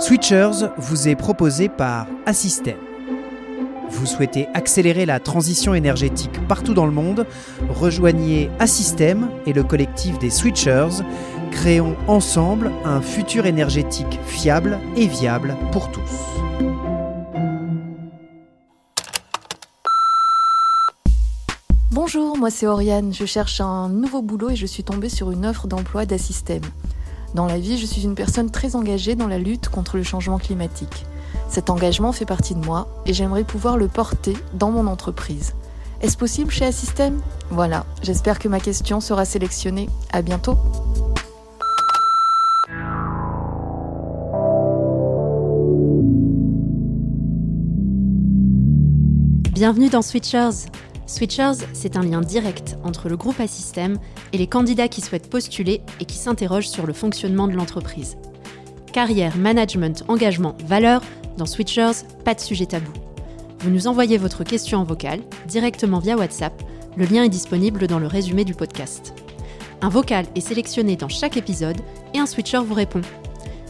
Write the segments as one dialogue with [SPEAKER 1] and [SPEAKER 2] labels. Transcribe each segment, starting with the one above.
[SPEAKER 1] Switchers vous est proposé par Assystem. Vous souhaitez accélérer la transition énergétique partout dans le monde? Rejoignez Assystem et le collectif des Switchers. Créons ensemble un futur énergétique fiable et viable pour tous.
[SPEAKER 2] Bonjour, moi c'est Oriane. Je cherche un nouveau boulot et je suis tombée sur une offre d'emploi d'Assystem. Dans la vie, je suis une personne très engagée dans la lutte contre le changement climatique. Cet engagement fait partie de moi et j'aimerais pouvoir le porter dans mon entreprise. Est-ce possible chez Assystem Voilà, j'espère que ma question sera sélectionnée. À bientôt
[SPEAKER 3] Bienvenue dans Switchers. Switchers, c'est un lien direct entre le groupe Assystem et les candidats qui souhaitent postuler et qui s'interrogent sur le fonctionnement de l'entreprise. Carrière, management, engagement, valeur, dans Switchers, pas de sujet tabou. Vous nous envoyez votre question en vocal directement via WhatsApp. Le lien est disponible dans le résumé du podcast. Un vocal est sélectionné dans chaque épisode et un switcher vous répond.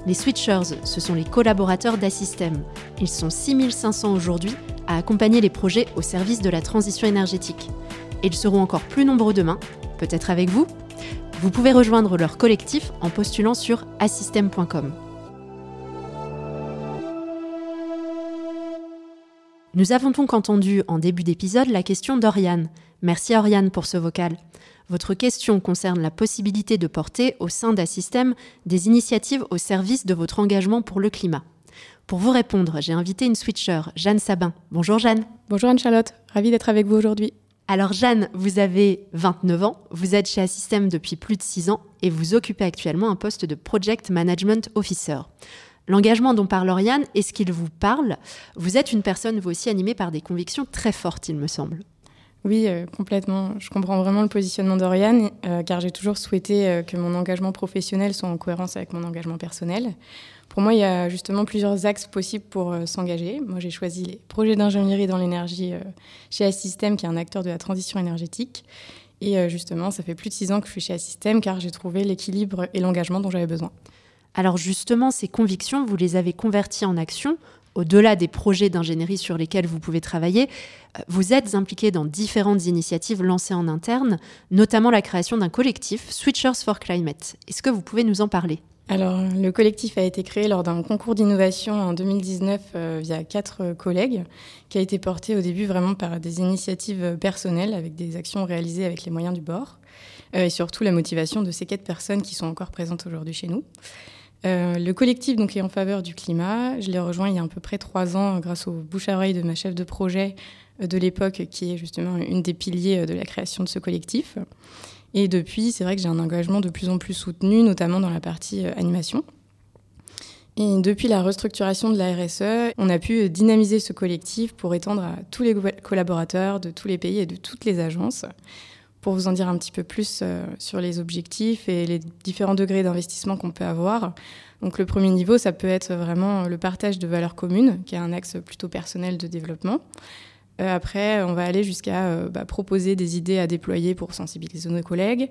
[SPEAKER 3] Les switchers, ce sont les collaborateurs d'Assystem. Ils sont 6500 aujourd'hui à accompagner les projets au service de la transition énergétique. Ils seront encore plus nombreux demain, peut-être avec vous Vous pouvez rejoindre leur collectif en postulant sur assystem.com. Nous avons donc entendu en début d'épisode la question d'Oriane. Merci Oriane pour ce vocal. Votre question concerne la possibilité de porter au sein d'Assystem des initiatives au service de votre engagement pour le climat. Pour vous répondre, j'ai invité une switcher, Jeanne Sabin. Bonjour Jeanne.
[SPEAKER 4] Bonjour Anne-Charlotte, ravie d'être avec vous aujourd'hui.
[SPEAKER 3] Alors Jeanne, vous avez 29 ans, vous êtes chez Assystem depuis plus de 6 ans et vous occupez actuellement un poste de Project Management Officer. L'engagement dont parle Oriane, est-ce qu'il vous parle Vous êtes une personne, vous aussi, animée par des convictions très fortes, il me semble.
[SPEAKER 4] Oui, euh, complètement. Je comprends vraiment le positionnement d'Oriane, euh, car j'ai toujours souhaité euh, que mon engagement professionnel soit en cohérence avec mon engagement personnel. Pour moi, il y a justement plusieurs axes possibles pour s'engager. Moi, j'ai choisi les projets d'ingénierie dans l'énergie chez Assystem, qui est un acteur de la transition énergétique. Et justement, ça fait plus de six ans que je suis chez Assystem, car j'ai trouvé l'équilibre et l'engagement dont j'avais besoin.
[SPEAKER 3] Alors justement, ces convictions, vous les avez converties en action au-delà des projets d'ingénierie sur lesquels vous pouvez travailler, vous êtes impliqué dans différentes initiatives lancées en interne, notamment la création d'un collectif Switchers for Climate. Est-ce que vous pouvez nous en parler?
[SPEAKER 4] Alors, le collectif a été créé lors d'un concours d'innovation en 2019 euh, via quatre collègues, qui a été porté au début vraiment par des initiatives personnelles avec des actions réalisées avec les moyens du bord, euh, et surtout la motivation de ces quatre personnes qui sont encore présentes aujourd'hui chez nous. Euh, le collectif donc, est en faveur du climat. Je l'ai rejoint il y a à peu près trois ans grâce au bouche à oreille de ma chef de projet de l'époque, qui est justement une des piliers de la création de ce collectif. Et depuis, c'est vrai que j'ai un engagement de plus en plus soutenu, notamment dans la partie euh, animation. Et depuis la restructuration de la RSE, on a pu dynamiser ce collectif pour étendre à tous les collaborateurs de tous les pays et de toutes les agences. Pour vous en dire un petit peu plus euh, sur les objectifs et les différents degrés d'investissement qu'on peut avoir. Donc le premier niveau, ça peut être vraiment le partage de valeurs communes, qui est un axe plutôt personnel de développement. Euh, après, on va aller jusqu'à euh, bah, proposer des idées à déployer pour sensibiliser nos collègues.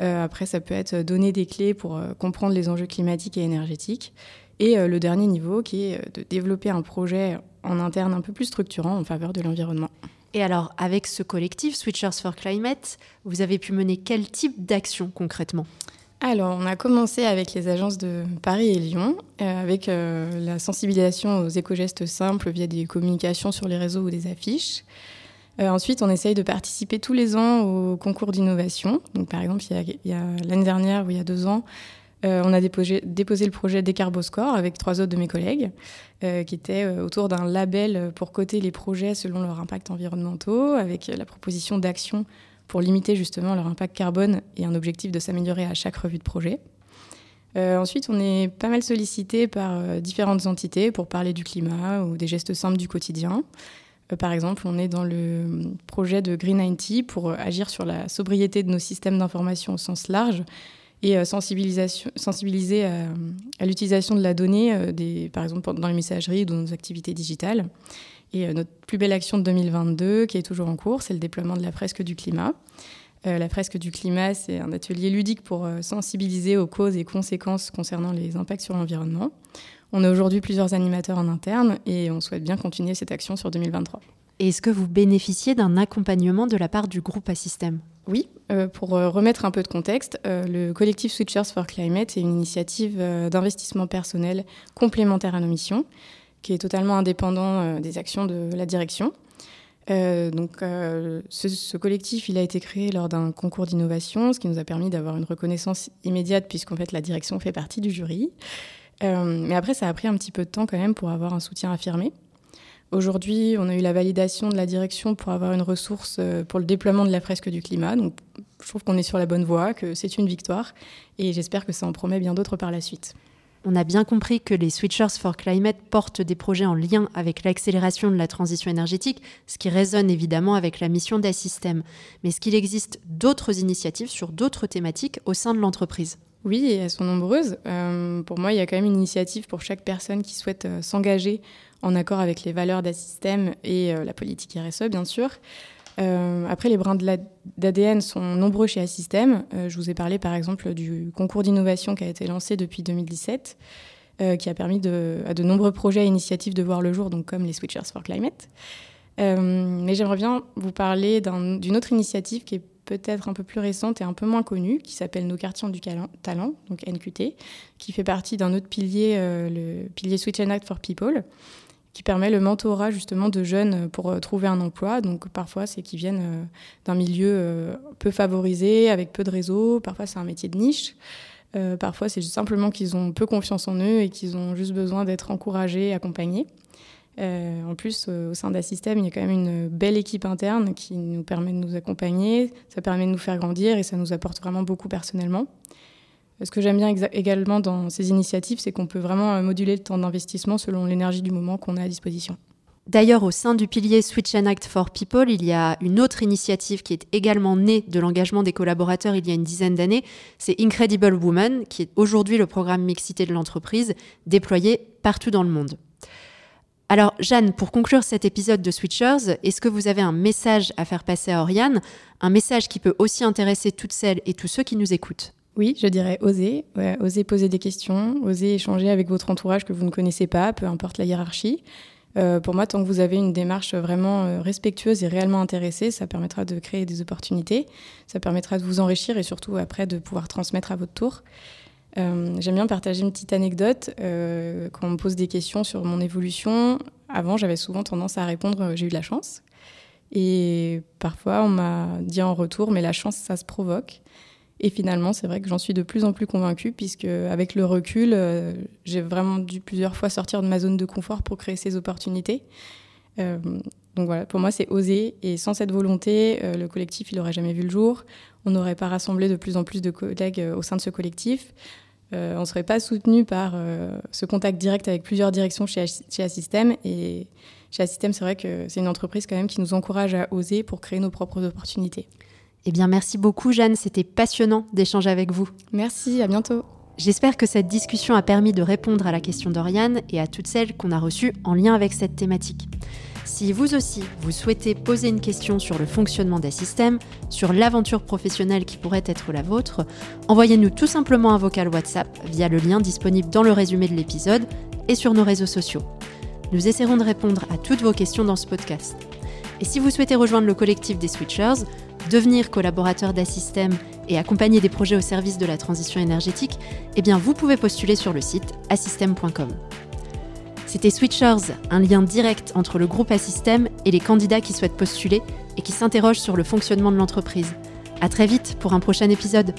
[SPEAKER 4] Après, ça peut être donner des clés pour comprendre les enjeux climatiques et énergétiques. Et le dernier niveau, qui est de développer un projet en interne un peu plus structurant en faveur de l'environnement.
[SPEAKER 3] Et alors, avec ce collectif Switchers for Climate, vous avez pu mener quel type d'action concrètement?
[SPEAKER 4] Alors, on a commencé avec les agences de Paris et Lyon, euh, avec euh, la sensibilisation aux éco-gestes simples via des communications sur les réseaux ou des affiches. Euh, ensuite, on essaye de participer tous les ans au concours d'innovation. Par exemple, il y a, l'année dernière ou il y a deux ans, on a déposé, le projet Décarboscore avec trois autres de mes collègues, qui était autour d'un label pour coter les projets selon leur impact environnementaux, avec la proposition d'action pour limiter justement leur impact carbone et un objectif de s'améliorer à chaque revue de projet. Euh, ensuite, on est pas mal sollicité par euh, différentes entités pour parler du climat ou des gestes simples du quotidien. Euh, par exemple, on est dans le projet de Green 90 pour agir sur la sobriété de nos systèmes d'information au sens large et sensibiliser à, l'utilisation de la donnée, des, par exemple dans les messageries ou dans nos activités digitales. Et euh, notre plus belle action de 2022, qui est toujours en cours, c'est le déploiement de la fresque du climat. la fresque du climat, c'est un atelier ludique pour sensibiliser aux causes et conséquences concernant les impacts sur l'environnement. On a aujourd'hui plusieurs animateurs en interne et on souhaite bien continuer cette action sur 2023.
[SPEAKER 3] est-ce que vous bénéficiez d'un accompagnement de la part du groupe Assystem
[SPEAKER 4] Oui, euh, pour euh, remettre un peu de contexte, euh, le collectif Switchers for Climate est une initiative d'investissement personnel complémentaire à nos missions, qui est totalement indépendant des actions de la direction. donc, ce, collectif, il a été créé lors d'un concours d'innovation, ce qui nous a permis d'avoir une reconnaissance immédiate, puisqu'en fait, la direction fait partie du jury. Mais après, ça a pris un petit peu de temps quand même pour avoir un soutien affirmé. Aujourd'hui, on a eu la validation de la direction pour avoir une ressource euh, pour le déploiement de la fresque du climat. Donc, je trouve qu'on est sur la bonne voie, que c'est une victoire, et j'espère que ça en promet bien d'autres par la suite.
[SPEAKER 3] On a bien compris que les Switchers for Climate portent des projets en lien avec l'accélération de la transition énergétique, ce qui résonne évidemment avec la mission d'Assystem. Mais est-ce qu'il existe d'autres initiatives sur d'autres thématiques au sein de l'entreprise?
[SPEAKER 4] Oui, elles sont nombreuses. Euh, pour moi, il y a quand même une initiative pour chaque personne qui souhaite euh, s'engager en accord avec les valeurs d'Assystem et euh, la politique RSE, bien sûr. après, les brins d'ADN sont nombreux chez Assystem. je vous ai parlé par exemple du concours d'innovation qui a été lancé depuis 2017, qui a permis à de nombreux projets et initiatives de voir le jour, donc comme les Switchers for Climate. mais j'aimerais bien vous parler d'une autre initiative qui est peut-être un peu plus récente et un peu moins connue, qui s'appelle Nos quartiers du talent, donc NQT, qui fait partie d'un autre pilier, euh, le pilier Switch and Act for People, qui permet le mentorat justement de jeunes pour euh, trouver un emploi. Donc parfois, c'est qu'ils viennent euh, d'un milieu peu favorisé, avec peu de réseaux, parfois c'est un métier de niche. parfois, c'est simplement qu'ils ont peu confiance en eux et qu'ils ont juste besoin d'être encouragés, accompagnés. Euh, en plus, euh, au sein d'Assystem, il y a quand même une belle équipe interne qui nous permet de nous accompagner, ça permet de nous faire grandir et ça nous apporte vraiment beaucoup personnellement. Ce que j'aime bien également dans ces initiatives, c'est qu'on peut vraiment euh, moduler le temps d'investissement selon l'énergie du moment qu'on a à disposition.
[SPEAKER 3] D'ailleurs, au sein du pilier Switch and Act for People, il y a une autre initiative qui est également née de l'engagement des collaborateurs il y a une dizaine d'années. C'est Incredible Woman, qui est aujourd'hui le programme mixité de l'entreprise, déployé partout dans le monde. Alors Jeanne, pour conclure cet épisode de Switchers, est-ce que vous avez un message à faire passer à Oriane? Un message qui peut aussi intéresser toutes celles et tous ceux qui nous écoutent?
[SPEAKER 4] Oui, je dirais oser, oser poser des questions, oser échanger avec votre entourage que vous ne connaissez pas, peu importe la hiérarchie. Euh, pour moi, tant que vous avez une démarche vraiment euh, respectueuse et réellement intéressée, ça permettra de créer des opportunités, ça permettra de vous enrichir et surtout après de pouvoir transmettre à votre tour. Euh, j'aime bien partager une petite anecdote. Quand on me pose des questions sur mon évolution, avant, j'avais souvent tendance à répondre j'ai eu de la chance. Et parfois, on m'a dit en retour mais la chance, ça se provoque. Et finalement, c'est vrai que j'en suis de plus en plus convaincue, puisque avec le recul, j'ai vraiment dû plusieurs fois sortir de ma zone de confort pour créer ces opportunités. donc voilà, pour moi, c'est oser. Et sans cette volonté, le collectif, il n'aurait jamais vu le jour. On n'aurait pas rassemblé de plus en plus de collègues au sein de ce collectif. Euh, on ne serait pas soutenu par euh, ce contact direct avec plusieurs directions chez, chez Assystem. Et chez Assystem, c'est vrai que c'est une entreprise quand même qui nous encourage à oser pour créer nos propres opportunités.
[SPEAKER 3] Eh bien, merci beaucoup, Jeanne. C'était passionnant d'échanger avec vous.
[SPEAKER 4] Merci, à bientôt.
[SPEAKER 3] J'espère que cette discussion a permis de répondre à la question d'Oriane et à toutes celles qu'on a reçues en lien avec cette thématique. Si vous aussi, vous souhaitez poser une question sur le fonctionnement des systèmes, sur l'aventure professionnelle qui pourrait être la vôtre, envoyez-nous tout simplement un vocal WhatsApp via le lien disponible dans le résumé de l'épisode et sur nos réseaux sociaux. Nous essaierons de répondre à toutes vos questions dans ce podcast. Et si vous souhaitez rejoindre le collectif des Switchers, devenir collaborateur d'Assystem et accompagner des projets au service de la transition énergétique, eh bien vous pouvez postuler sur le site assystem.com. C'était Switchers, un lien direct entre le groupe Assystem et les candidats qui souhaitent postuler et qui s'interrogent sur le fonctionnement de l'entreprise. À très vite pour un prochain épisode.